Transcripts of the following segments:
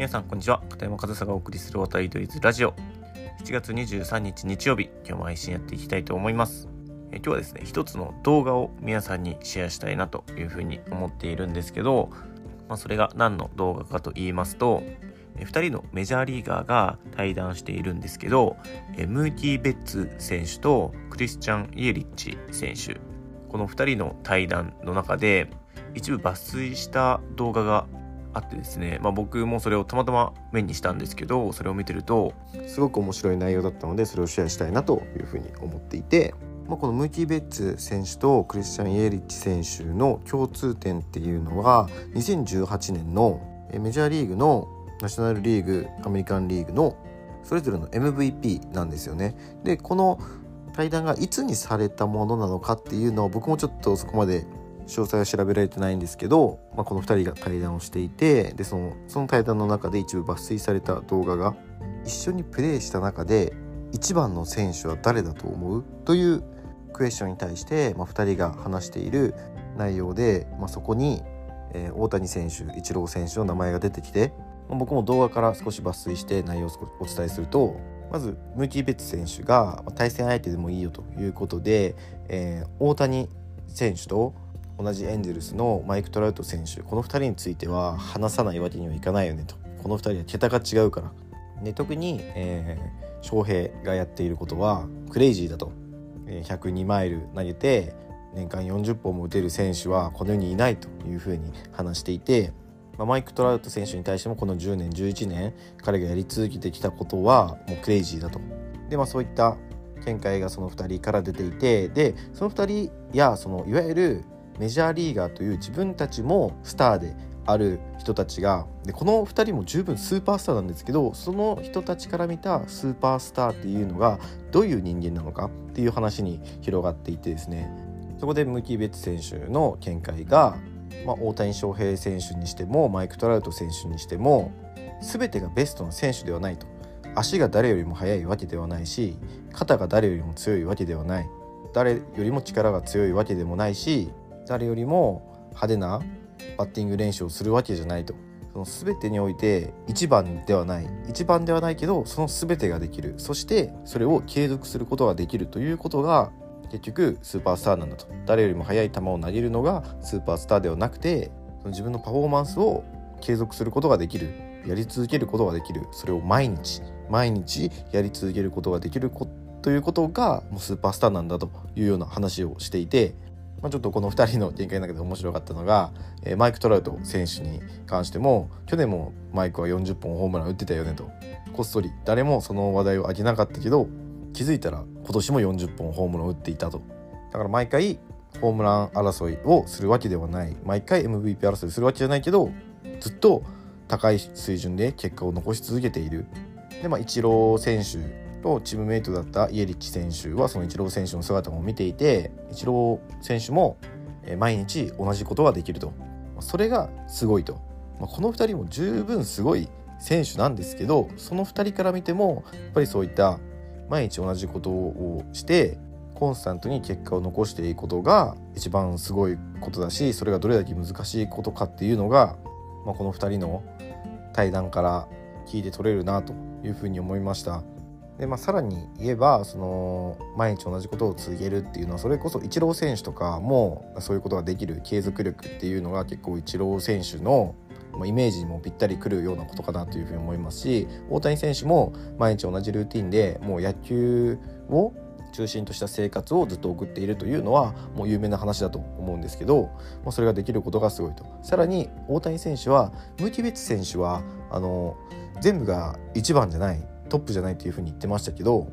皆さんこんにちは。片山和沙がお送りする渡りドリズラジオ。7月23日日曜日。今日も配信やっていきたいと思います。え今日はですね一つの動画を皆さんにシェアしたいなというふうに思っているんですけど、まあ、それが何の動画かと言いますと2人のメジャーリーガーが対談しているんですけどムーティー・ベッツ選手とクリスチャン・イエリッチ選手。この2人の対談の中で一部抜粋した動画があってですね、まあ、僕もそれをたまたま目にしたんですけどそれを見てるとすごく面白い内容だったのでそれをシェアしたいなというふうに思っていて、まあ、このムーキー・ベッツ選手とクリスチャン・イエリッチ選手の共通点っていうのは2018年のメジャーリーグのナショナルリーグアメリカンリーグのそれぞれの MVP なんですよね。でこの対談がいつにされたものなのかっていうのは僕もちょっとそこまで詳細は調べられてないんですけど、まあ、この2人が対談をしていてでそのその対談の中で一部抜粋された動画が一緒にプレーした中で一番の選手は誰だと思う？というクエスチョンに対して、まあ、2人が話している内容で、まあ、そこに、えー、大谷選手イチロー選手の名前が出てきて、まあ、僕も動画から少し抜粋して内容をお伝えするとまずムーキー・ベッツ選手が対戦相手でもいいよということで、えー、大谷選手と同じエンゼルスのマイク・トラウト選手この2人については話さないわけにはいかないよねと。この2人は桁が違うから。で特に、えー、翔平がやっていることはクレイジーだと、えー、102マイル投げて年間40本も打てる選手はこの世にいないというふうに話していて、まあ、マイク・トラウト選手に対してもこの10年11年彼がやり続けてきたことはもうクレイジーだと。で、まあ、そういった見解がその2人から出ていてでその2人やそのいわゆるメジャーリーガーという自分たちもスターである人たちがでこの2人も十分スーパースターなんですけどその人たちから見たスーパースターっていうのがどういう人間なのかっていう話に広がっていてですね。そこでムキー・ベッツ選手の見解が、まあ、大谷翔平選手にしてもマイク・トラウト選手にしても全てがベストの選手ではないと。足が誰よりも速いわけではないし肩が誰よりも強いわけではない。誰よりも力が強いわけでもないし誰よりも派手なバッティング練習をするわけじゃないと。その全てにおいて一番ではない。一番ではないけどその全てができる。そしてそれを継続することができるということが結局スーパースターなんだと。誰よりも速い球を投げるのがスーパースターではなくてその自分のパフォーマンスを継続することができる。やり続けることができる。それを毎日毎日やり続けることができるということがもうスーパースターなんだというような話をしていてまあ、ちょっとこの2人の展開の中で面白かったのが、えー、マイク・トラウト選手に関しても去年もマイクは40本ホームラン打ってたよねと。こっそり誰もその話題を上げなかったけど気づいたら今年も40本ホームラン打っていたと。だから毎回ホームラン争いをするわけではない。毎回 MVP 争いするわけじゃないけどずっと高い水準で結果を残し続けている。でまあイチロー選手とチームメイトだったイエリッチ選手はそのイチロー選手の姿も見ていてイチロー選手も毎日同じことができるとそれがすごいとこの2人も十分すごい選手なんですけどその2人から見てもやっぱりそういった毎日同じことをしてコンスタントに結果を残していくことが一番すごいことだしそれがどれだけ難しいことかっていうのが、まあ、この2人の対談から聞いて取れるなというふうに思いました。で、まあ、さらに言えばその毎日同じことを続けるっていうのはそれこそイチロー選手とかもそういうことができる継続力っていうのが結構イチロー選手のイメージにもぴったりくるようなことかなというふうに思いますし大谷選手も毎日同じルーティンでもう野球を中心とした生活をずっと送っているというのはもう有名な話だと思うんですけど、まあ、それができることがすごいと。さらに大谷選手はムーティベツ選手はあの全部が一番じゃない。トップじゃないというふうに言ってましたけど、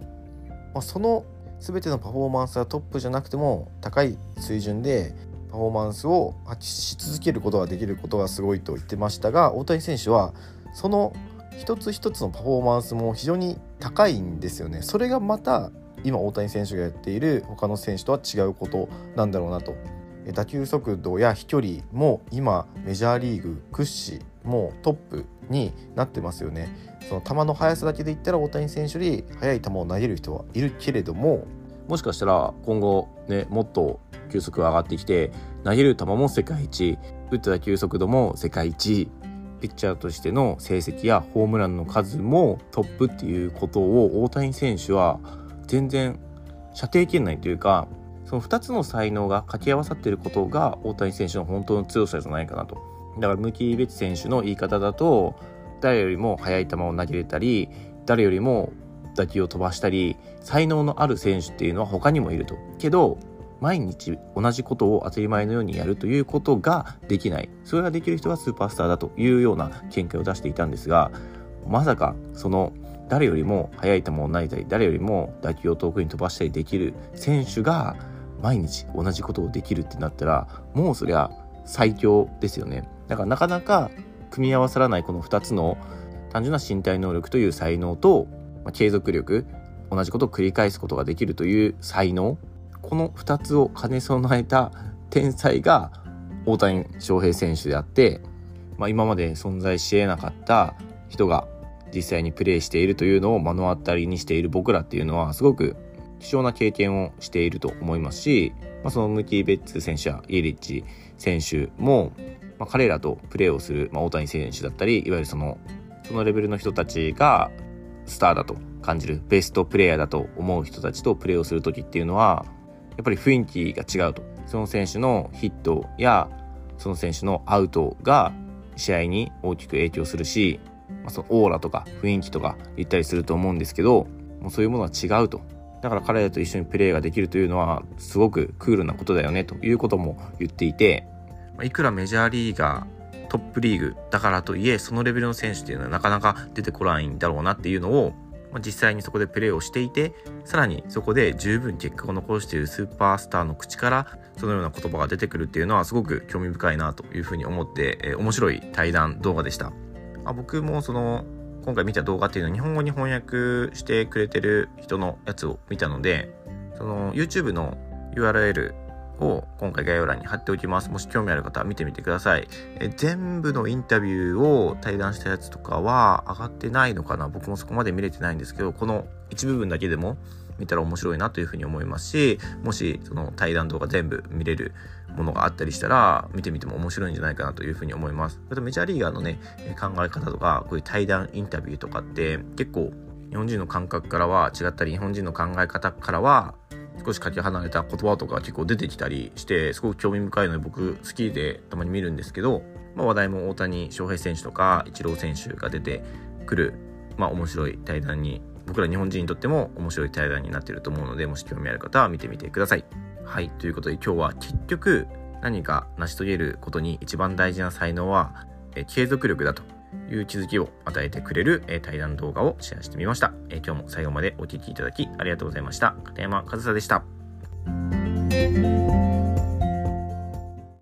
まあ、その全てのパフォーマンスはトップじゃなくても高い水準でパフォーマンスを発揮し続けることができることがすごいと言ってましたが大谷選手はその一つ一つのパフォーマンスも非常に高いんですよね。それがまた今大谷選手がやっている他の選手とは違うことなんだろうなと。打球速度や飛距離も今メジャーリーグ屈指もうトップになってますよね。その球の速さだけで言ったら大谷選手より速い球を投げる人はいるけれどももしかしたら今後ねもっと球速が上がってきて投げる球も世界一打った球速度も世界一ピッチャーとしての成績やホームランの数もトップっていうことを大谷選手は全然射程圏内というかその2つの才能が掛け合わさっていることが大谷選手の本当の強さじゃないかなと。だからムキーベツ選手の言い方だと誰よりも速い球を投げれたり誰よりも打球を飛ばしたり才能のある選手っていうのは他にもいると。けど毎日同じことを当たり前のようにやるということができないそれができる人がスーパースターだというような見解を出していたんですがまさかその誰よりも速い球を投げたり誰よりも打球を遠くに飛ばしたりできる選手が毎日同じことをできるってなったらもうそりゃ最強ですよねだからなかなか組み合わさらないこの2つの単純な身体能力という才能と、ま、継続力同じことを繰り返すことができるという才能。この2つを兼ね備えた天才が大谷翔平選手であって、まあ、今まで存在し得なかった人が実際にプレーしているというのを目の当たりにしている僕らっていうのはすごく貴重な経験をしていると思いますし、まあ、そのムキー・ベッツ選手やイエリッチ選手も、まあ、彼らとプレーをする、まあ、大谷選手だったりいわゆるそのそのレベルの人たちがスターだと感じるベストプレイヤーだと思う人たちとプレーをする時っていうのはやっぱり雰囲気が違うと。その選手のヒットやその選手のアウトが試合に大きく影響するし、まあ、そのオーラとか雰囲気とか言ったりすると思うんですけどもうそういうものは違うと。だから彼らと一緒にプレーができるというのはすごくクールなことだよねということも言っていていくらメジャーリーガートップリーグだからといえそのレベルの選手っていうのはなかなか出てこないんだろうなっていうのを実際にそこでプレーをしていてさらにそこで十分結果を残しているスーパースターの口からそのような言葉が出てくるっていうのはすごく興味深いなというふうに思って、えー、面白い対談動画でした。あ僕もその今回見た動画っていうのは日本語に翻訳してくれてる人のやつを見たのでその YouTube の URL を今回概要欄に貼っておきます。もし興味ある方は見てみてください。え全部のインタビューを対談したやつとかは上がってないのかな？僕もそこまで見れてないんですけど、この一部分だけでも見たら面白いなというふうに思いますし、もしその対談動画全部見れるものがあったりしたら、見てみても面白いんじゃないかなというふうに思います。あとメジャーリーガーのね、考え方とか、こういう対談インタビューとかって結構日本人の感覚からは違ったり、日本人の考え方からは少しかけ離れた言葉とか結構出てきたりしてすごく興味深いので僕好きでたまに見るんですけど、まあ、話題も大谷翔平選手とかイチロー選手が出てくる、まあ、面白い対談に僕ら日本人にとっても面白い対談になってると思うのでもし興味ある方は見てみてください。はいということで今日は結局何か成し遂げることに一番大事な才能は継続力だという気づきを与えてくれる、え対談動画をシェアしてみました、え今日も最後までお聴きいただきありがとうございました。片山和沙でした。